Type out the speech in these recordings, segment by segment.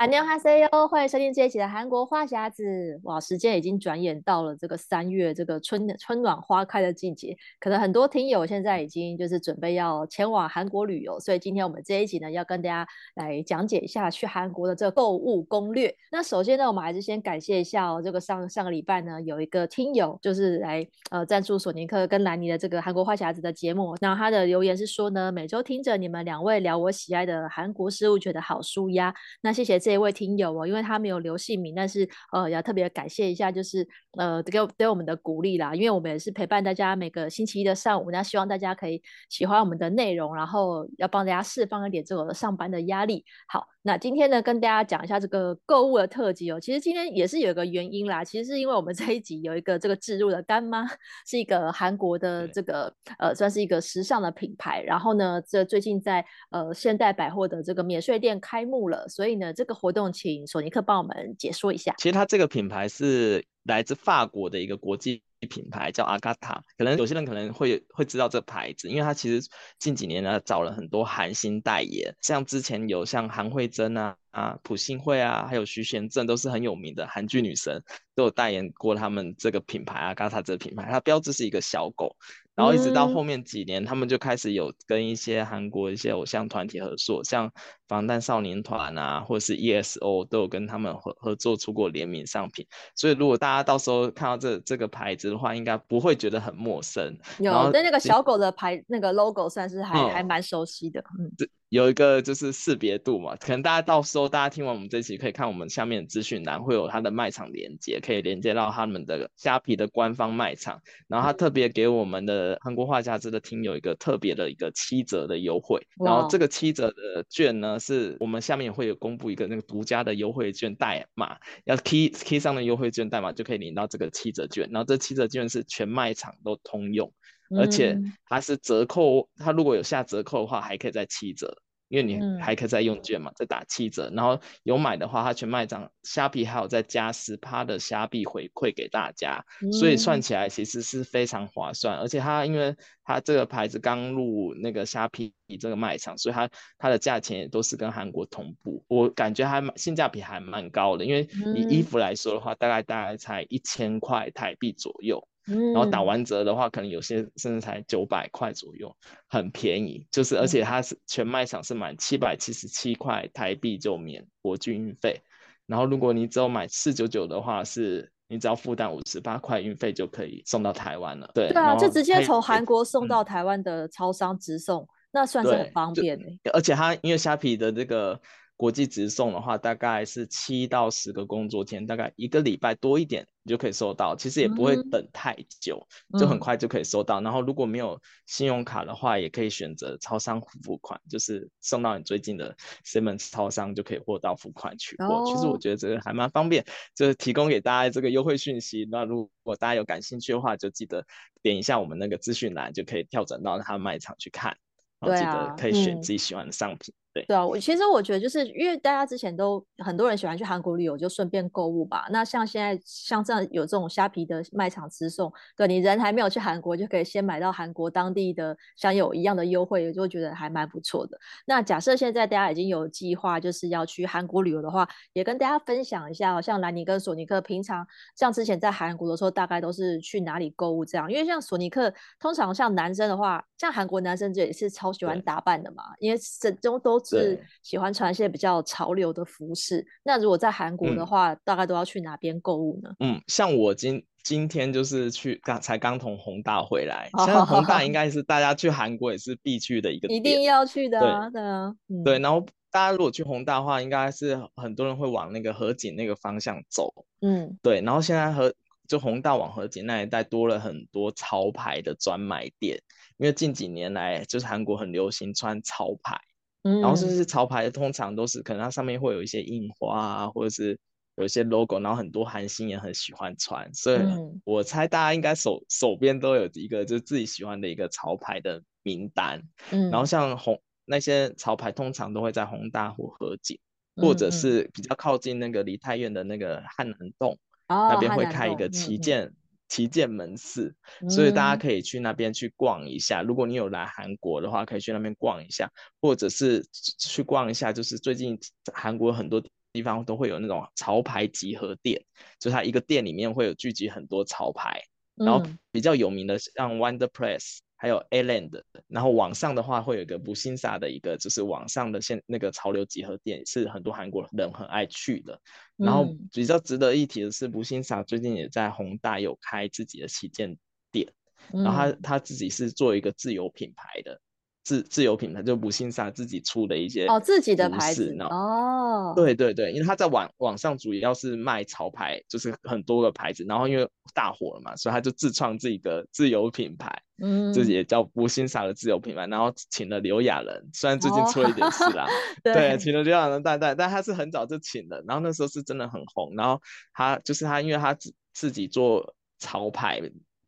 安妞哈塞哟，欢迎收听这一期的韩国话匣子。哇，时间已经转眼到了这个三月，这个春春暖花开的季节。可能很多听友现在已经就是准备要前往韩国旅游，所以今天我们这一集呢，要跟大家来讲解一下去韩国的这个购物攻略。那首先呢，我们还是先感谢一下哦，这个上上个礼拜呢，有一个听友就是来呃赞助索尼克跟兰妮的这个韩国话匣子的节目。那他的留言是说呢，每周听着你们两位聊我喜爱的韩国事物，觉得好舒压。那谢谢这。这位听友哦，因为他没有留姓名，但是呃，要特别感谢一下，就是呃，给给我们的鼓励啦，因为我们也是陪伴大家每个星期一的上午，那希望大家可以喜欢我们的内容，然后要帮大家释放一点这个上班的压力。好。那今天呢，跟大家讲一下这个购物的特辑哦。其实今天也是有一个原因啦，其实是因为我们这一集有一个这个置入的干妈，是一个韩国的这个呃，算是一个时尚的品牌。然后呢，这最近在呃现代百货的这个免税店开幕了，所以呢，这个活动请索尼克帮我们解说一下。其实它这个品牌是来自法国的一个国际。品牌叫阿嘎塔，可能有些人可能会会知道这牌子，因为它其实近几年呢找了很多韩星代言，像之前有像韩慧珍啊、啊朴信惠啊，还有徐贤正都是很有名的韩剧女神，都有代言过他们这个品牌阿嘎塔这个品牌，它标志是一个小狗。然后一直到后面几年，他们就开始有跟一些韩国一些偶像团体合作，像防弹少年团啊，或者是 ESO 都有跟他们合合作出过联名商品。所以如果大家到时候看到这这个牌子的话，应该不会觉得很陌生。有，对那个小狗的牌那个 logo 算是还、嗯、还蛮熟悉的。嗯。有一个就是识别度嘛，可能大家到时候大家听完我们这期可以看我们下面的资讯栏会有它的卖场连接，可以连接到他们的虾皮的官方卖场。然后他特别给我们的韩国话匣子的听有一个特别的一个七折的优惠。然后这个七折的券呢，是我们下面也会有公布一个那个独家的优惠券代码，要 key key 上的优惠券代码就可以领到这个七折券。然后这七折券是全卖场都通用。而且它是折扣，它如果有下折扣的话，还可以再七折，因为你还可以再用券嘛，再打七折。然后有买的话，它全卖场虾皮还有再加十趴的虾币回馈给大家，所以算起来其实是非常划算。而且它因为它这个牌子刚入那个虾皮这个卖场，所以它它的价钱也都是跟韩国同步，我感觉还蛮性价比还蛮高的。因为以衣服来说的话，大概大概才一千块台币左右。然后打完折的话，可能有些甚至才九百块左右，很便宜。就是而且它是全卖场是满七百七十七块台币就免国际运费。然后如果你只有买四九九的话，是你只要负担五十八块运费就可以送到台湾了。对，对啊，就直接从韩国送到台湾的超商直送，嗯、那算是很方便的。而且它因为虾皮的这个。国际直送的话，大概是七到十个工作天，大概一个礼拜多一点，你就可以收到。其实也不会等太久，嗯、就很快就可以收到。嗯、然后如果没有信用卡的话，也可以选择超商付款，就是送到你最近的 Seven 超商就可以货到付款取货。哦、其实我觉得这个还蛮方便，就是提供给大家这个优惠讯息。那如果大家有感兴趣的话，就记得点一下我们那个资讯栏，就可以跳转到他卖场去看，然后记得可以选自己喜欢的商品。对，对啊，我其实我觉得就是因为大家之前都很多人喜欢去韩国旅游，就顺便购物吧。那像现在像这样有这种虾皮的卖场直送，对，你人还没有去韩国，就可以先买到韩国当地的像有一样的优惠，就觉得还蛮不错的。那假设现在大家已经有计划就是要去韩国旅游的话，也跟大家分享一下哦。像兰尼跟索尼克平常像之前在韩国的时候，大概都是去哪里购物这样？因为像索尼克通常像男生的话，像韩国男生这也是超喜欢打扮的嘛，因为这都都。是喜欢穿一些比较潮流的服饰。那如果在韩国的话，嗯、大概都要去哪边购物呢？嗯，像我今今天就是去刚才刚从宏大回来，现在弘大 应该是大家去韩国也是必去的一个，一定要去的啊，对啊，嗯、对。然后大家如果去宏大的话，应该是很多人会往那个河景那个方向走，嗯，对。然后现在和就宏大往河景那一带多了很多潮牌的专卖店，因为近几年来就是韩国很流行穿潮牌。然后甚至潮牌通常都是可能它上面会有一些印花啊，或者是有一些 logo，然后很多韩星也很喜欢穿，所以我猜大家应该手手边都有一个就是自己喜欢的一个潮牌的名单。嗯，然后像红那些潮牌通常都会在宏大或河景，或者是比较靠近那个梨泰院的那个汉南洞，哦、那边会开一个旗舰。嗯旗舰门市，所以大家可以去那边去逛一下。嗯、如果你有来韩国的话，可以去那边逛一下，或者是去逛一下。就是最近韩国很多地方都会有那种潮牌集合店，就它一个店里面会有聚集很多潮牌，然后比较有名的像 Wonder Press。还有 A-Land，然后网上的话会有一个不欣萨的一个，就是网上的现那个潮流集合店，是很多韩国人很爱去的。然后比较值得一提的是，不欣萨最近也在宏大有开自己的旗舰店，然后他他自己是做一个自有品牌的。自自有品牌就不欣撒自己出的一些哦，自己的牌子哦，对对对，因为他在网网上主要是卖潮牌，就是很多个牌子，然后因为大火了嘛，所以他就自创自己的自有品牌，嗯，自己也叫不欣撒的自有品牌，然后请了刘亚仁，虽然最近出了一点事啦，哦、对，对，请了刘亚仁代代，但他是很早就请了，然后那时候是真的很红，然后他就是他，因为他自自己做潮牌。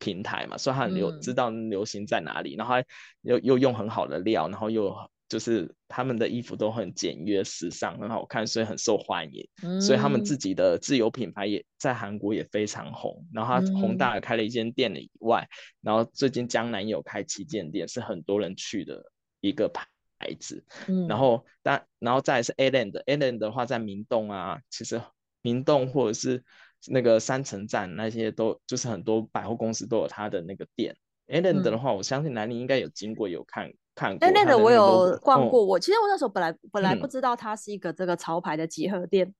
平台嘛，所以他很流、嗯、知道流行在哪里，然后又又用很好的料，然后又就是他们的衣服都很简约、时尚、很好看，所以很受欢迎。嗯、所以他们自己的自有品牌也在韩国也非常红。然后他宏大开了一间店以外，嗯、然后最近江南有开旗舰店，是很多人去的一个牌子。嗯、然后但然后再来是 A-Land，A-Land 的话在明洞啊，其实明洞或者是。那个三城站那些都就是很多百货公司都有它的那个店。A-Land 的话，我相信南宁应该有经过有看看过。A-Land 我有逛过，我其实我那时候本来本来不知道它是一个这个潮牌的集合店，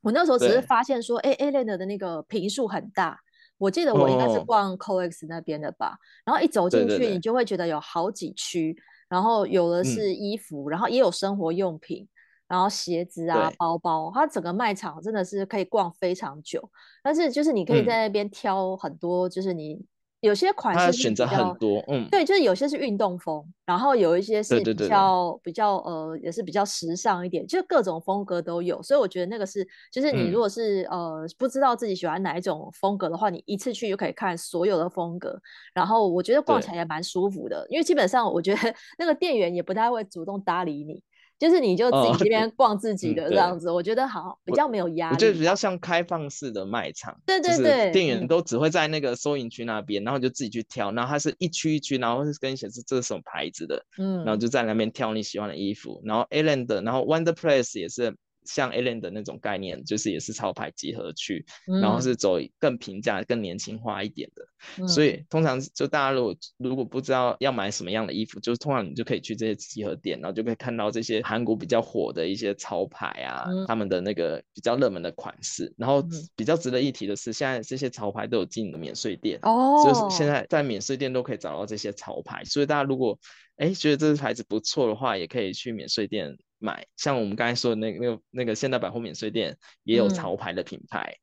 我那时候只是发现说，哎，A-Land 的那个坪数很大，我记得我应该是逛 COEX 那边的吧。然后一走进去，你就会觉得有好几区，然后有的是衣服，然后也有生活用品。然后鞋子啊，包包，它整个卖场真的是可以逛非常久。但是就是你可以在那边挑很多，就是你有些款式是选择很多，嗯，对，就是有些是运动风，然后有一些是比较比较呃，也是比较时尚一点，就各种风格都有。所以我觉得那个是，就是你如果是、嗯、呃不知道自己喜欢哪一种风格的话，你一次去就可以看所有的风格。然后我觉得逛起来也蛮舒服的，因为基本上我觉得 那个店员也不太会主动搭理你。就是你就自己这边 逛自己的这样子，我觉得好比较没有压力。我觉得比较像开放式的卖场，对对对，店员都只会在那个收银区那边，嗯、然后就自己去挑，然后它是一区一区，然后是跟你显示这是什么牌子的，嗯，然后就在那边挑你喜欢的衣服，然后 A-Land，然后 Wonder Place 也是。像 A-Land 的那种概念，就是也是潮牌集合区，嗯、然后是走更平价、更年轻化一点的。嗯、所以通常就大家如果如果不知道要买什么样的衣服，就是通常你就可以去这些集合店，然后就可以看到这些韩国比较火的一些潮牌啊，嗯、他们的那个比较热门的款式。然后比较值得一提的是，现在这些潮牌都有进的免税店，哦，就是现在在免税店都可以找到这些潮牌。所以大家如果哎觉得这个牌子不错的话，也可以去免税店。买像我们刚才说的那个那个那个现代百货免税店也有潮牌的品牌。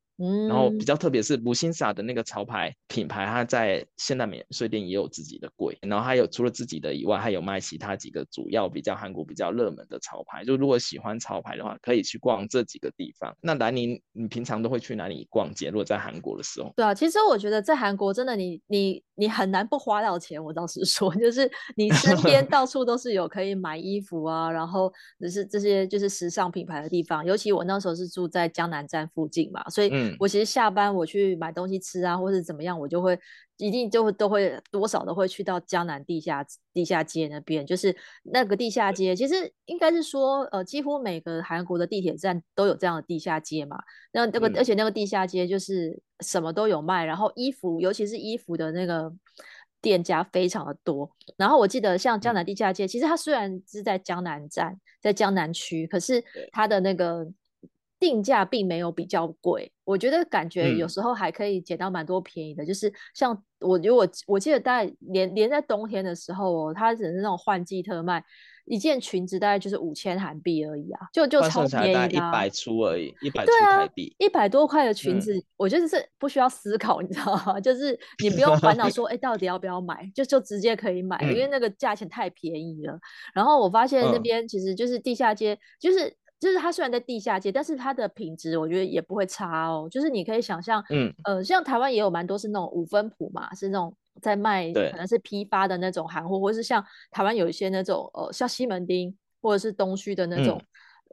然后比较特别是不欣撒的那个潮牌品牌，它在现代免税店也有自己的柜，然后还有除了自己的以外，还有卖其他几个主要比较韩国比较热门的潮牌。就如果喜欢潮牌的话，可以去逛这几个地方。那兰宁，你平常都会去哪里逛街？如果在韩国的时候？对啊，其实我觉得在韩国真的你你你很难不花到钱。我倒是说，就是你身边到处都是有可以买衣服啊，然后就是这些就是时尚品牌的地方。尤其我那时候是住在江南站附近嘛，所以。嗯我其实下班我去买东西吃啊，或者怎么样，我就会一定就会都会多少都会去到江南地下地下街那边，就是那个地下街，其实应该是说，呃，几乎每个韩国的地铁站都有这样的地下街嘛。那那个，而且那个地下街就是什么都有卖，然后衣服，尤其是衣服的那个店家非常的多。然后我记得像江南地下街，其实它虽然是在江南站，在江南区，可是它的那个。定价并没有比较贵，我觉得感觉有时候还可以捡到蛮多便宜的。嗯、就是像我如果我记得大概连连在冬天的时候哦，它只是那种换季特卖，一件裙子大概就是五千韩币而已啊，就就超便宜的，一百出而已，一百出台币，一百、啊、多块的裙子，嗯、我觉得是不需要思考，你知道吗？就是你不用烦恼说，哎、欸，到底要不要买，就就直接可以买，嗯、因为那个价钱太便宜了。然后我发现那边其实就是地下街，就是。就是它虽然在地下街，但是它的品质我觉得也不会差哦。就是你可以想象，嗯，呃，像台湾也有蛮多是那种五分埔嘛，是那种在卖可能是批发的那种韩货，或者是像台湾有一些那种呃，像西门町或者是东区的那种，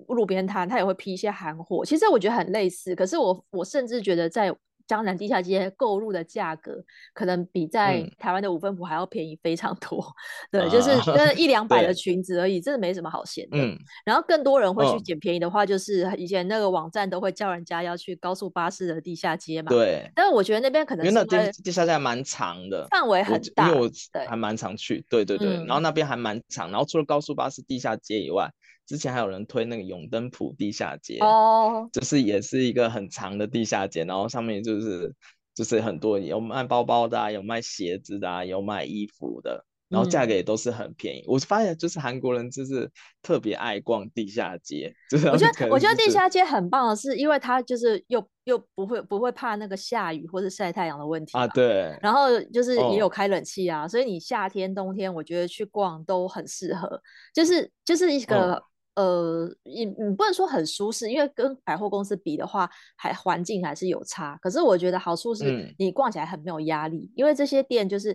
路边摊，它也会批一些韩货。其实我觉得很类似，可是我我甚至觉得在。江南地下街购入的价格可能比在台湾的五分埔还要便宜非常多，嗯、对，就是 跟一两百的裙子而已，真的没什么好嫌的。嗯，然后更多人会去捡便宜的话，就是以前那个网站都会叫人家要去高速巴士的地下街嘛。对，但是我觉得那边可能是因为那地下街还蛮长的，范围很大，因为我还蛮常去。对对对，嗯、然后那边还蛮长，然后除了高速巴士地下街以外。之前还有人推那个永登浦地下街，哦，就是也是一个很长的地下街，然后上面就是就是很多有卖包包的啊，有卖鞋子的啊，有卖衣服的，然后价格也都是很便宜。嗯、我发现就是韩国人就是特别爱逛地下街，就是，是我觉得我觉得地下街很棒的是，因为它就是又又不会不会怕那个下雨或者晒太阳的问题啊，对。然后就是也有开冷气啊，哦、所以你夏天冬天我觉得去逛都很适合，就是就是一个。哦呃，你你不能说很舒适，因为跟百货公司比的话，还环境还是有差。可是我觉得好处是你逛起来很没有压力，嗯、因为这些店就是，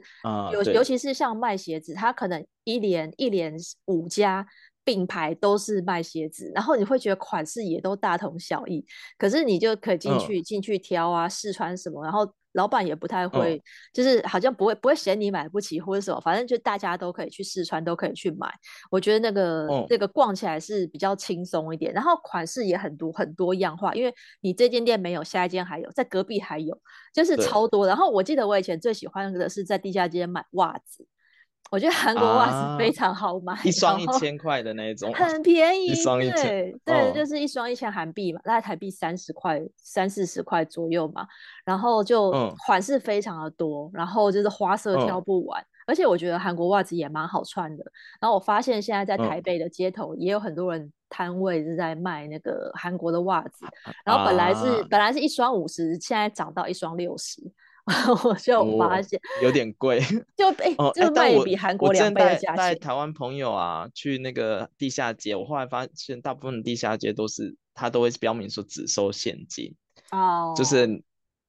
尤、呃、尤其是像卖鞋子，它可能一连一连五家并排都是卖鞋子，然后你会觉得款式也都大同小异，可是你就可以进去进、呃、去挑啊，试穿什么，然后。老板也不太会，哦、就是好像不会不会嫌你买不起或者什么，反正就大家都可以去试穿，都可以去买。我觉得那个、哦、那个逛起来是比较轻松一点，然后款式也很多很多样化，因为你这间店没有，下一间还有，在隔壁还有，就是超多。然后我记得我以前最喜欢的是在地下街买袜子。我觉得韩国袜子非常好买，啊、一双一千块的那种，很便宜，一双一千，对，就是一双一千韩币嘛，大概台币三十块、三四十块左右嘛。然后就款式非常的多，嗯、然后就是花色挑不完，嗯、而且我觉得韩国袜子也蛮好穿的。然后我发现现在在台北的街头也有很多人摊位是在卖那个韩国的袜子，然后本来是、啊、本来是一双五十，现在涨到一双六十。我就发现、哦、有点贵，就被就卖比韩国两倍的价钱。我带台湾朋友啊去那个地下街，我后来发现大部分的地下街都是他都会标明说只收现金哦，就是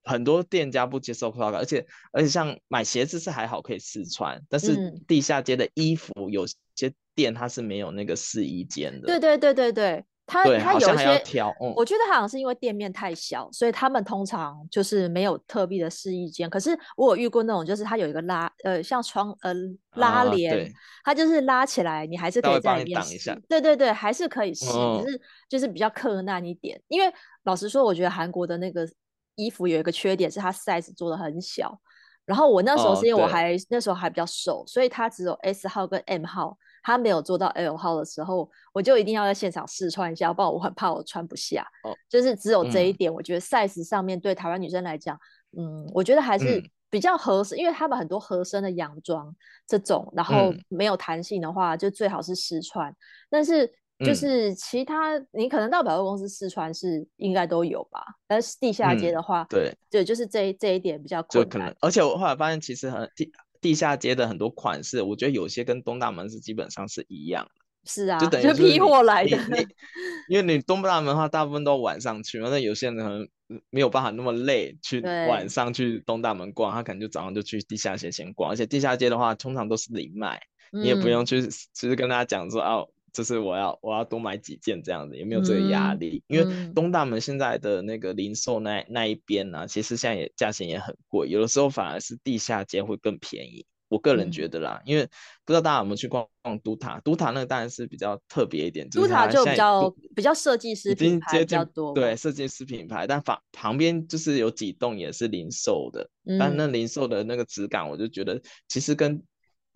很多店家不接受刷卡，而且而且像买鞋子是还好可以试穿，但是地下街的衣服有些店它是没有那个试衣间的。对对对对对。他他有一些，嗯、我觉得好像是因为店面太小，所以他们通常就是没有特别的试衣间。可是我有遇过那种，就是他有一个拉呃像窗呃拉帘，它、啊、就是拉起来，你还是可以在里面试。对对对，还是可以试，嗯、只是就是比较困难一点。因为老实说，我觉得韩国的那个衣服有一个缺点是它 size 做的很小。然后我那时候是因为我还、哦、那时候还比较瘦，所以它只有 S 号跟 M 号。他没有做到 L 号的时候，我就一定要在现场试穿一下，不然我很怕我穿不下。哦，就是只有这一点，嗯、我觉得 size 上面对台湾女生来讲，嗯，我觉得还是比较合适，嗯、因为他们很多合身的洋装这种，然后没有弹性的话，就最好是试穿。嗯、但是就是其他，你可能到百货公司试穿是应该都有吧，但是地下街的话，嗯、对对，就是这这一点比较困难。就可能，而且我后来发现，其实很地下街的很多款式，我觉得有些跟东大门是基本上是一样的。是啊，就等于是批货来的。因为你东大门的话，大部分都晚上去，那有些人可能没有办法那么累去晚上去东大门逛，他可能就早上就去地下街先逛。而且地下街的话，通常都是零卖，嗯、你也不用去，就是跟大家讲说哦。就是我要我要多买几件这样子，也没有这个压力，嗯、因为东大门现在的那个零售那那一边呢、啊，其实现在也价钱也很贵，有的时候反而是地下街会更便宜。我个人觉得啦，嗯、因为不知道大家有没有去逛逛都塔，都塔那个当然是比较特别一点，都塔就比较比较设计师品牌比较多，对设计师品牌，但旁旁边就是有几栋也是零售的，嗯、但那零售的那个质感，我就觉得其实跟。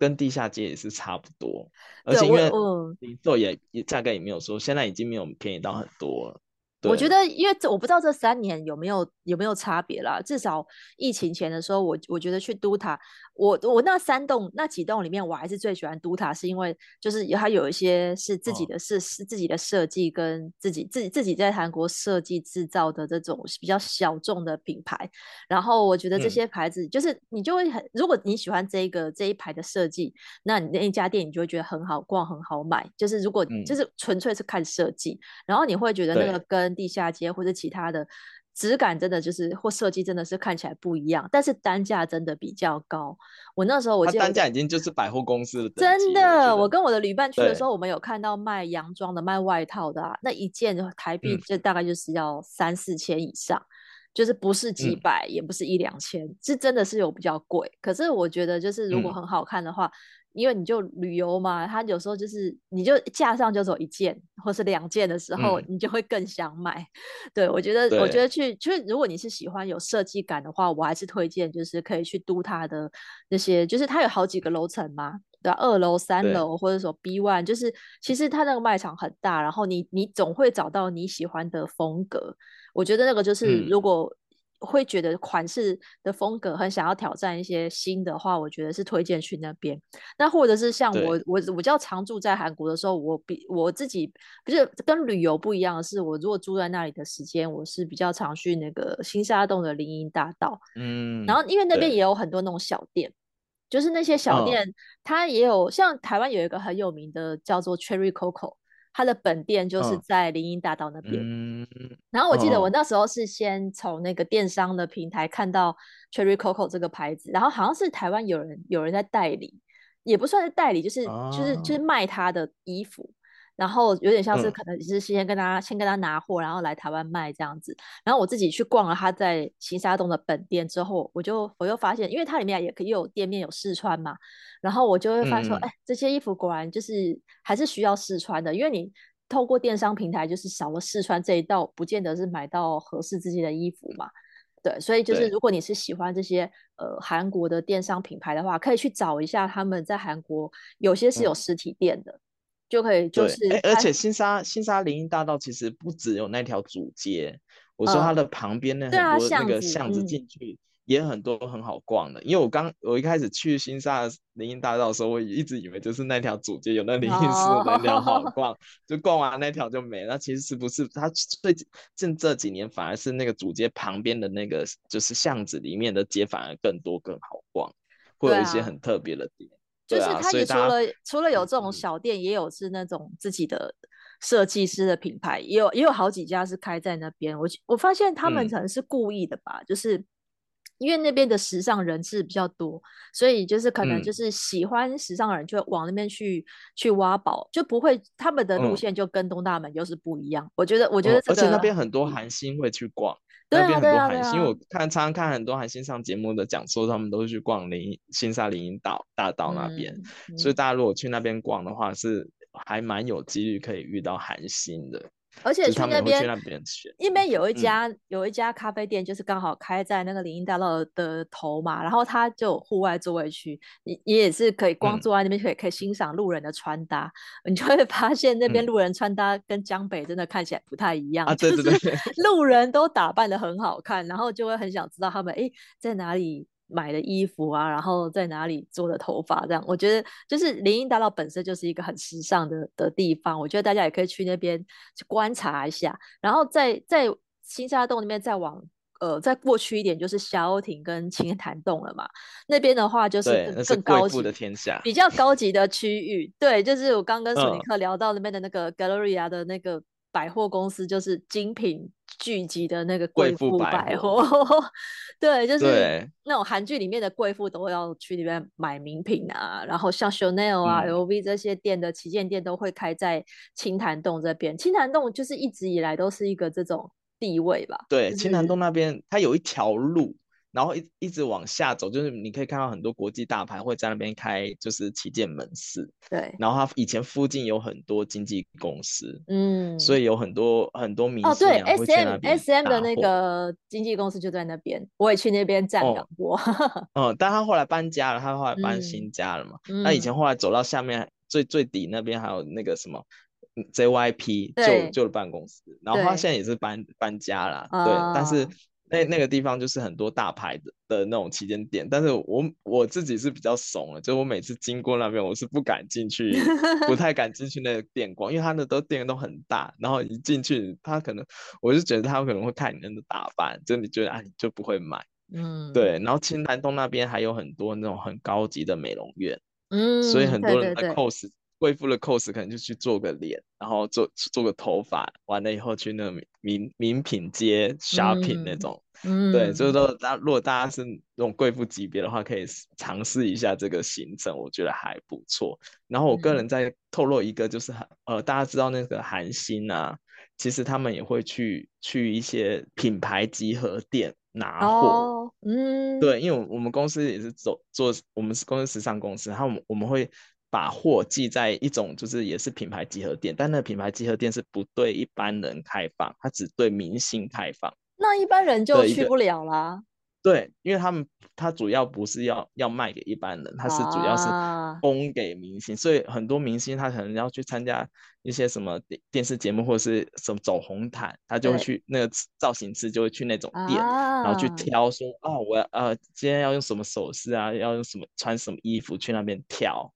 跟地下街也是差不多，而且因为零售也也价格也没有说，现在已经没有便宜到很多了。我觉得，因为这我不知道这三年有没有有没有差别啦。至少疫情前的时候，我我觉得去都塔，我我那三栋那几栋里面，我还是最喜欢都塔，是因为就是它有一些是自己的是、哦、是自己的设计，跟自己自己自己在韩国设计制造的这种比较小众的品牌。然后我觉得这些牌子，就是你就会很，嗯、如果你喜欢这一个这一排的设计，那你那一家店你就会觉得很好逛，很好买。就是如果就是纯粹是看设计，嗯、然后你会觉得那个跟地下街或者其他的质感真的就是或设计真的是看起来不一样，但是单价真的比较高。我那时候我记得单价已经就是百货公司了。真的，我跟我的旅伴去的时候，我们有看到卖洋装的、卖外套的啊，那一件台币就大概就是要三四千以上。嗯就是不是几百，嗯、也不是一两千，是真的是有比较贵。可是我觉得，就是如果很好看的话，嗯、因为你就旅游嘛，它有时候就是你就架上就走一件或是两件的时候，嗯、你就会更想买。对，我觉得，我觉得去，就是如果你是喜欢有设计感的话，我还是推荐就是可以去都它的那些，就是它有好几个楼层嘛，对吧？二楼、三楼或者说 B one，就是其实它那个卖场很大，然后你你总会找到你喜欢的风格。我觉得那个就是，如果会觉得款式的风格很想要挑战一些新的话，我觉得是推荐去那边。那或者是像我，我我比较常住在韩国的时候，我比我自己不是跟旅游不一样的是，我如果住在那里的时间，我是比较常去那个新沙洞的林荫大道。嗯，然后因为那边也有很多那种小店，就是那些小店，哦、它也有像台湾有一个很有名的叫做 Cherry Coco。它的本店就是在林荫大道那边，嗯、然后我记得我那时候是先从那个电商的平台看到 Cherry Coco 这个牌子，然后好像是台湾有人有人在代理，也不算是代理，就是、哦、就是就是卖他的衣服。然后有点像是可能是先跟他、嗯、先跟他拿货，然后来台湾卖这样子。然后我自己去逛了他在新沙洞的本店之后，我就我又发现，因为它里面也可以有店面有试穿嘛。然后我就会发现说，哎、嗯，这些衣服果然就是还是需要试穿的，因为你透过电商平台就是少了试穿这一道，不见得是买到合适自己的衣服嘛。对，所以就是如果你是喜欢这些呃韩国的电商品牌的话，可以去找一下他们在韩国有些是有实体店的。嗯就可以，就是，而且新沙新沙林荫大道其实不只有那条主街，嗯、我说它的旁边那很多那个巷子进去也很多很好逛的。嗯、因为我刚我一开始去新沙林荫大道的时候，我一直以为就是那条主街有那林荫寺那条好逛，哦、就逛完那条就没了。那其实是不是？它最近这几年反而是那个主街旁边的那个就是巷子里面的街反而更多更好逛，会有一些很特别的店。就是它也除了除了有这种小店，也有是那种自己的设计师的品牌，也有也有好几家是开在那边。我我发现他们可能是故意的吧，嗯、就是因为那边的时尚人士比较多，所以就是可能就是喜欢时尚的人就会往那边去、嗯、去挖宝，就不会他们的路线就跟东大门又是不一样。嗯、我觉得我觉得、这个、而且那边很多韩星会去逛。那边很多韩星，我看常常看很多韩星上节目的讲说，他们都是去逛林新沙林荫道大道那边，所以大家如果去那边逛的话，是还蛮有几率可以遇到韩星的。而且去那边，那边有一家、嗯、有一家咖啡店，就是刚好开在那个林荫大道的头嘛，然后它就户外座位区，你你也是可以光坐在那边，可以可以欣赏路人的穿搭，嗯、你就会发现那边路人穿搭跟江北真的看起来不太一样，啊、对对对，就 是路人都打扮的很好看，然后就会很想知道他们哎在哪里。买的衣服啊，然后在哪里做的头发，这样我觉得就是林荫大道本身就是一个很时尚的的地方，我觉得大家也可以去那边去观察一下。然后在在新沙洞那边再往呃再过去一点，就是霞鸥亭跟青潭洞了嘛。那边的话就是更，更高级的天下，比较高级的区域。对，就是我刚跟 索尼克聊到那边的那个 Galleria 的那个百货公司，就是精品。聚集的那个贵妇百货，对，就是那种韩剧里面的贵妇都要去那边买名品啊，然后像 Chanel 啊、嗯、LV 这些店的旗舰店都会开在青潭洞这边。青潭洞就是一直以来都是一个这种地位吧？对，就是、青潭洞那边它有一条路。然后一一直往下走，就是你可以看到很多国际大牌会在那边开，就是旗舰门市。对。然后它以前附近有很多经纪公司，嗯，所以有很多很多明星、啊、哦，对，S M S M 的那个经纪公司就在那边，我也去那边站岗过。嗯、哦，但他后来搬家了，他后来搬新家了嘛。那、嗯、以前后来走到下面最最底那边还有那个什么 J Y P 旧旧的办公室，然后他现在也是搬搬家了，对，对但是。那那个地方就是很多大牌的的那种旗舰店，但是我我自己是比较怂的，就我每次经过那边，我是不敢进去，不太敢进去那个店逛，因为他的都店都很大，然后一进去，他可能我就觉得他可能会看你的打扮，就你觉得啊，你就不会买，嗯，对。然后青潭洞那边还有很多那种很高级的美容院，嗯，所以很多人在 cos 贵妇的 cos 可能就去做个脸，然后做做个头发，完了以后去那个名名品街 shopping 那种。嗯，对，就是说大如果大家是那种贵妇级别的话，可以尝试一下这个行程，我觉得还不错。然后我个人再透露一个，就是呃，大家知道那个韩星啊，其实他们也会去去一些品牌集合店拿货。哦，嗯，对，因为我们公司也是走做，我们是公司时尚公司，然后我们我们会。把货寄在一种就是也是品牌集合店，但那个品牌集合店是不对一般人开放，它只对明星开放。那一般人就去不了啦。对，因为他们他主要不是要要卖给一般人，他是主要是供给明星，啊，所以很多明星他可能要去参加一些什么电视节目或者是什么走红毯，他就会去那个造型师就会去那种店，啊，然后去挑说啊，我要呃今天要用什么首饰啊，要用什么穿什么衣服去那边挑。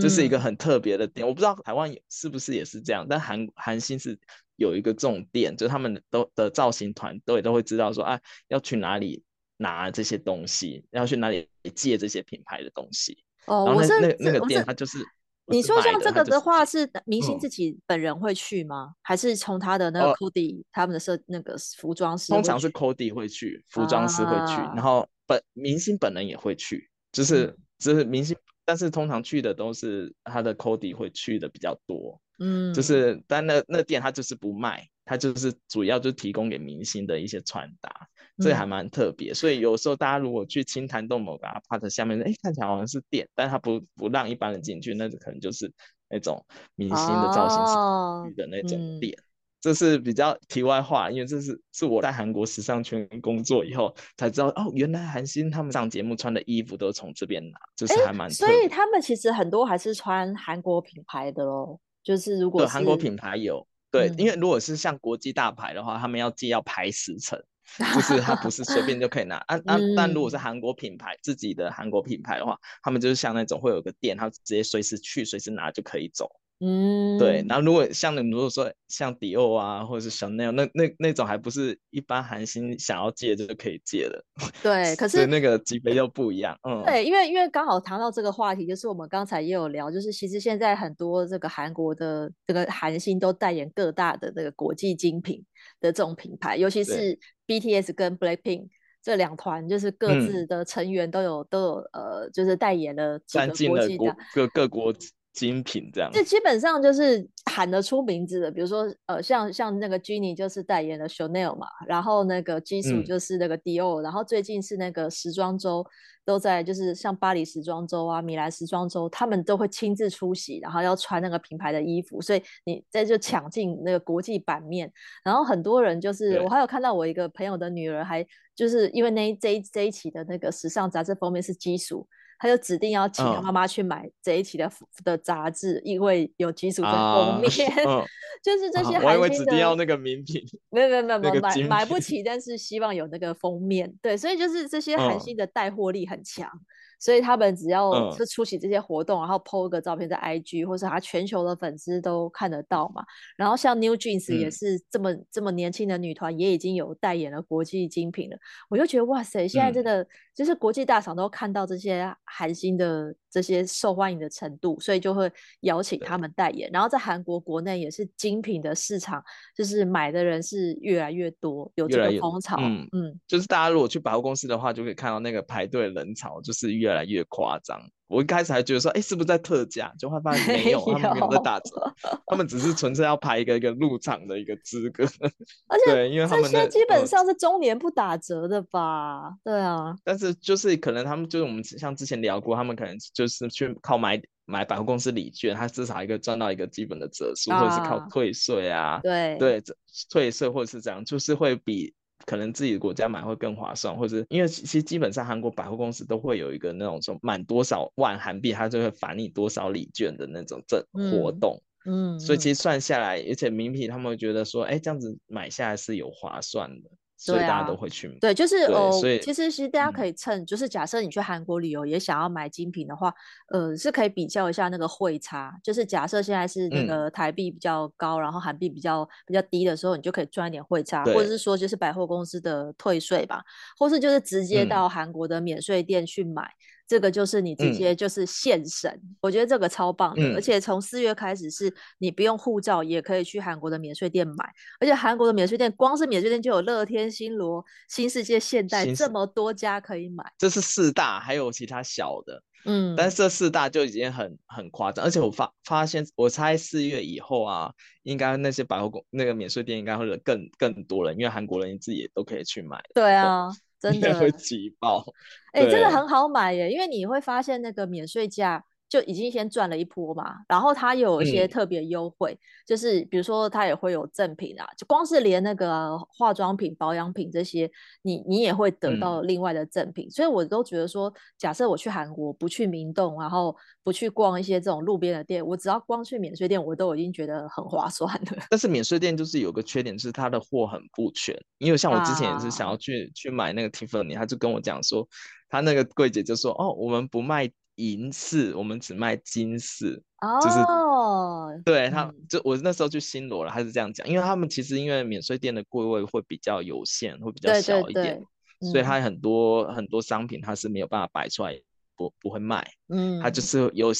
这是一个很特别的点，嗯，我不知道台湾是不是也是这样，但韩韩星是有一个这种店，就是他们都的造型团队都会知道说啊，要去哪里拿这些东西，要去哪里借这些品牌的东西。哦，然后那我是那那个店，它就是你说像这个的话，是明星自己本人会去吗？嗯、还是从他的那个 Cody、呃、他们的设那个服装师？通常是 Cody 会去，服装师会去，啊、然后本明星本人也会去，就是、嗯、就是明星。但是通常去的都是他的 Cody 会去的比较多，嗯，就是但那那店他就是不卖，他就是主要就提供给明星的一些穿搭，这还蛮特别。嗯。所以有时候大家如果去青潭洞某个 apart 下面，哎，看起来好像是店，但他不不让一般人进去，那可能就是那种明星的造型师的那种店。哦。嗯这是比较题外话，因为这是是我在韩国时尚圈工作以后才知道哦，原来韩星他们上节目穿的衣服都是从这边拿，就是还蛮。所以他们其实很多还是穿韩国品牌的喽，就是如果是韩国品牌有对、嗯，因为如果是像国际大牌的话，他们要既要排时辰，就是他不是随便就可以拿。啊啊、嗯！但如果是韩国品牌自己的韩国品牌的话，他们就是像那种会有个店，他直接随时去随时拿就可以走。嗯，对，然后如果像你如果说像迪奥啊，或者是 Chanel 那那那种还不是一般韩星想要借就可以借的。对，可是那个级别又不一样。嗯，对，因为因为刚好谈到这个话题，就是我们刚才也有聊，就是其实现在很多这个韩国的这个韩星都代言各大的这个国际精品的这种品牌，尤其是 BTS 跟 Blackpink 这两团，就是各自的成员都有、嗯、都有呃，就是代言了几个国际的各各国。精品这样，这。基本上就是喊得出名字的，比如说呃，像像那个 Jennie 就是代言了 Chanel 嘛，然后那个 Jisoo 就是那个 Dior，、嗯、然后最近是那个时装周都在，就是像巴黎时装周啊、米兰时装周，他们都会亲自出席，然后要穿那个品牌的衣服，所以你这就抢进那个国际版面，然后很多人就是我还有看到我一个朋友的女儿还就是因为那这一这一期的那个时尚杂志封面是 Jisoo。他就指定要请他妈妈去买这一期的、oh. 的杂志，因为有几组在封面，uh, uh. 就是这些韩星的。我指定要那个名品，没有没有没有、那个、买买不起，但是希望有那个封面。对，所以就是这些韩星的带货力很强。Uh. 所以他们只要是出席这些活动，嗯、然后 po 一个照片在 IG，或是他全球的粉丝都看得到嘛。然后像 New Jeans 也是这么、嗯、这么年轻的女团，也已经有代言了国际精品了。我就觉得哇塞，现在真的就是国际大厂都看到这些韩星的这些受欢迎的程度，所以就会邀请他们代言。然后在韩国国内也是精品的市场，就是买的人是越来越多，有这个风潮。嗯嗯，就是大家如果去百货公司的话，就可以看到那个排队人潮，就是越。越来越夸张，我一开始还觉得说，哎、欸，是不是在特价？就会发现没有，他们没有在打折，他们只是纯粹要排一个一个入场的一个资格。而且，对，因为他们这些基本上是中年不打折的吧？嗯、对啊。但是就是可能他们就是我们像之前聊过，他们可能就是去靠买买百货公司礼券，他至少一个赚到一个基本的折数、啊，或者是靠退税啊，对对，退税或者是这样，就是会比。可能自己的国家买会更划算，或者是因为其实基本上韩国百货公司都会有一个那种说满多少万韩币，它就会返你多少礼券的那种这活动。嗯，嗯，所以其实算下来，而且名品他们会觉得说，哎，这样子买下来是有划算的。所以大家都会去买。对，就是哦，所以其实其实大家可以趁，嗯、就是假设你去韩国旅游也想要买精品的话，呃，是可以比较一下那个汇差。就是假设现在是那个台币比较高，嗯、然后韩币比较比较低的时候，你就可以赚一点汇差，或者是说就是百货公司的退税吧，或是就是直接到韩国的免税店去买。嗯这个就是你直接就是现省，嗯、我觉得这个超棒的。嗯、而且从四月开始，是你不用护照也可以去韩国的免税店买，而且韩国的免税店光是免税店就有乐天、新罗、新世界、现代这么多家可以买。这是四大，还有其他小的。嗯，但是这四大就已经很很夸张，而且我发发现，我猜四月以后啊，应该那些百货公那个免税店应该会有更更多人，因为韩国人自己也都可以去买。对啊，真的会挤爆。哎、欸，真的很好买耶，因为你会发现那个免税价。就已经先赚了一波嘛，然后它有一些特别优惠，嗯、就是比如说它也会有赠品啊，就光是连那个化妆品、保养品这些，你你也会得到另外的赠品，嗯、所以我都觉得说，假设我去韩国不去明洞，然后不去逛一些这种路边的店，我只要光去免税店，我都已经觉得很划算了。但是免税店就是有个缺点，是它的货很不全，因为像我之前也是想要去、啊、去买那个 Tiffany，他就跟我讲说，他那个柜姐就说，哦，我们不卖。银饰，我们只卖金饰，就是、哦，对他，就我那时候去新罗了，他是这样讲，因为他们其实因为免税店的柜位会比较有限，会比较小一点，对对对嗯、所以它很多很多商品它是没有办法摆出来，不不会卖，嗯，他就是有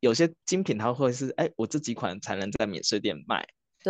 有些精品他会是，哎，我这几款才能在免税店卖，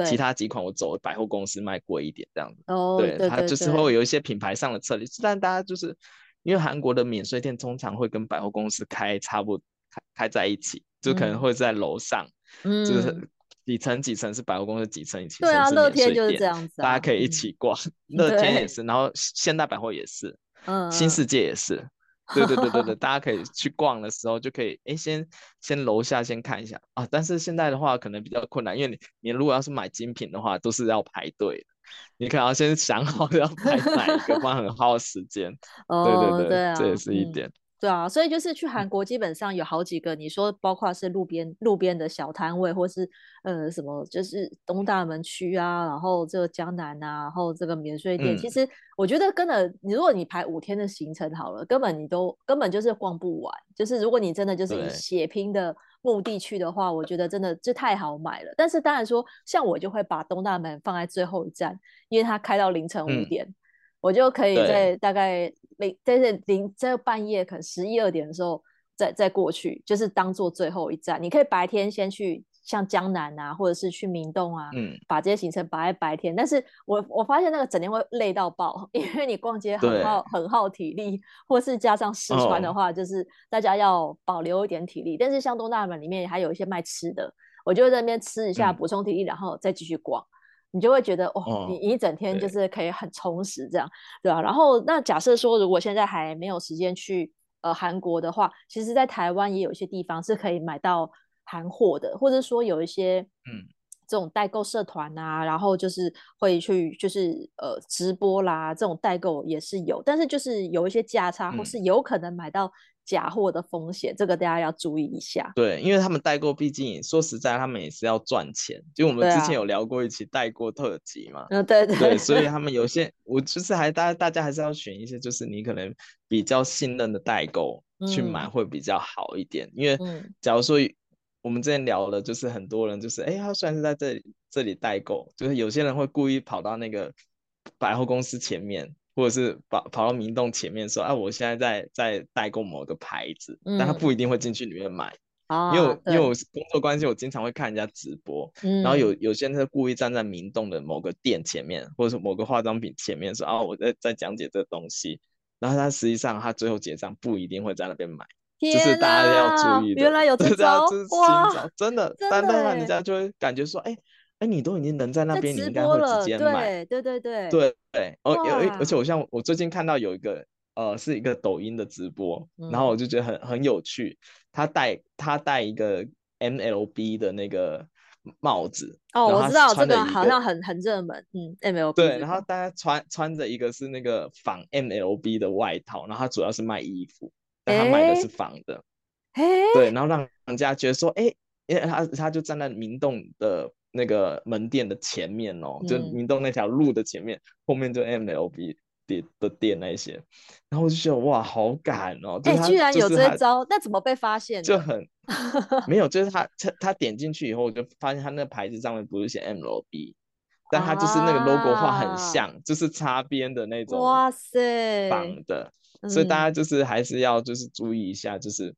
其他几款我走百货公司卖贵一点这样子，哦，对，对他就是会有一些品牌上的策略，但大家就是。因为韩国的免税店通常会跟百货公司开差不开开在一起，就可能会在楼上，嗯，就是几层几层是百货公司，几层几层是免税店。对啊，乐天就是这样子，大家可以一起逛。乐天也是，然后现代百货也是，嗯，新世界也是。对对对对对，大家可以去逛的时候就可以，哎，先先楼下先看一下啊。但是现在的话可能比较困难，因为你你如果要是买精品的话，都是要排队的。你可能要先想好 要买哪一个，不然很耗时间。哦，对对对，这也是一点。嗯对啊，所以就是去韩国，基本上有好几个，你说包括是路边路边的小摊位，或是呃什么，就是东大门区啊，然后这个江南啊，然后这个免税店，嗯、其实我觉得根本，你如果你排五天的行程好了，根本你都根本就是逛不完。就是如果你真的就是以血拼的目的去的话，我觉得真的就太好买了。但是当然说，像我就会把东大门放在最后一站，因为它开到凌晨五点。嗯我就可以在大概零但是零在半夜可能十一二点的时候再再过去，就是当做最后一站。你可以白天先去像江南啊，或者是去明洞啊，嗯，把这些行程摆在白天。但是我我发现那个整天会累到爆，因为你逛街很耗很耗体力，或是加上试穿的话，就是大家要保留一点体力。哦、但是像东大门里面还有一些卖吃的，我就在那边吃一下补充体力，嗯、然后再继续逛。你就会觉得哦，你一整天就是可以很充实，这样对，对吧？然后那假设说，如果现在还没有时间去呃韩国的话，其实，在台湾也有一些地方是可以买到韩货的，或者说有一些嗯这种代购社团啊，然后就是会去就是呃直播啦，这种代购也是有，但是就是有一些价差，或是有可能买到。假货的风险，这个大家要注意一下。对，因为他们代购，毕竟说实在，他们也是要赚钱。就我们之前有聊过一期代购特辑嘛，嗯，对对对，所以他们有些，我就是还大大家还是要选一些，就是你可能比较信任的代购去买会比较好一点。嗯、因为假如说我们之前聊了，就是很多人就是，哎，他虽然是在这里这里代购，就是有些人会故意跑到那个百货公司前面。或者是跑跑到明洞前面说，啊，我现在在在代购某个牌子，嗯、但他不一定会进去里面买，啊、因为因为我工作关系，我经常会看人家直播，嗯、然后有有些人是故意站在明洞的某个店前面，或者是某个化妆品前面说，啊，我在在讲解这东西，然后他实际上他最后结账不一定会在那边买，就是大家要注意的，原来有 这招，这是新招，真的，但但是人家就会感觉说，哎。哎，你都已经能在那边，你应该会直接买。对对对对对对。哦，有而且我像我最近看到有一个呃，是一个抖音的直播，嗯、然后我就觉得很很有趣。他戴他戴一个 MLB 的那个帽子。哦，我知道这个好像很很热门。嗯，MLB。对，然后大家穿穿着一个是那个仿 MLB 的外套，然后他主要是卖衣服，但他买的是仿的。哎。对，然后让人家觉得说，哎，因为他他就站在明洞的。那个门店的前面哦，就明洞那条路的前面，嗯、后面就 MLB 的的店那些，然后我就觉得哇，好敢哦！哎、欸，居然有这招，那怎么被发现？就 很没有，就是他他他点进去以后，我就发现他那个牌子上面不是写 MLB，但他就是那个 logo 画很像，啊、就是擦边的那种，哇塞，仿的。所以大家就是还是要就是注意一下，就是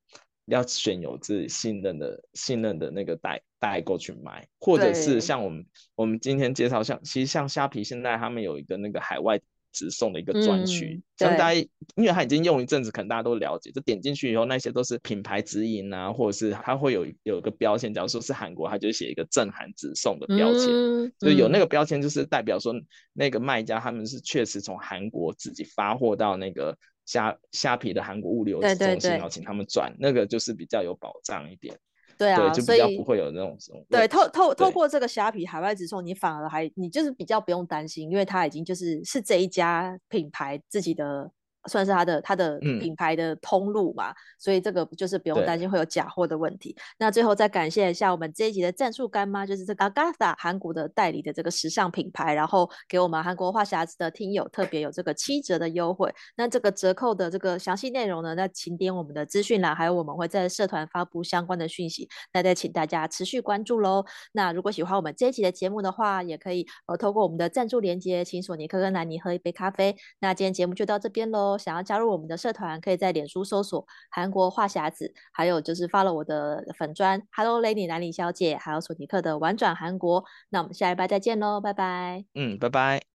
要选有自己信任的信任的那个代代购去买，或者是像我们我们今天介绍像其实像虾皮现在他们有一个那个海外。直送的一个专区，嗯、像大家，因为他已经用一阵子，可能大家都了解。就点进去以后，那些都是品牌直营啊，或者是它会有有一个标签，假如说是韩国，它就写一个正韩直送的标签，嗯、就有那个标签，就是代表说那个卖家他们是确实从韩国自己发货到那个虾虾皮的韩国物流中心，然后请他们转，那个就是比较有保障一点。对啊，对，就比较不会有那种什么。对，透透透过这个虾皮海外直送，你反而还你就是比较不用担心，因为它已经就是是这一家品牌自己的。算是它的它的品牌的通路嘛，嗯、所以这个就是不用担心会有假货的问题。那最后再感谢一下我们这一集的赞助干妈，就是这个 Agatha 韩国的代理的这个时尚品牌，然后给我们韩国话匣子的听友特别有这个七折的优惠。那这个折扣的这个详细内容呢，那请点我们的资讯栏，还有我们会在社团发布相关的讯息，那再请大家持续关注喽。那如果喜欢我们这一集的节目的话，也可以呃透过我们的赞助连接，请索尼客跟兰尼喝一杯咖啡。那今天节目就到这边喽。想要加入我们的社团，可以在脸书搜索“韩国话匣子”，还有就是发了我的粉砖 “Hello Lady 兰妮小姐”，还有索尼克的“玩转韩国”。那我们下一拜再见喽，拜拜。嗯，拜拜。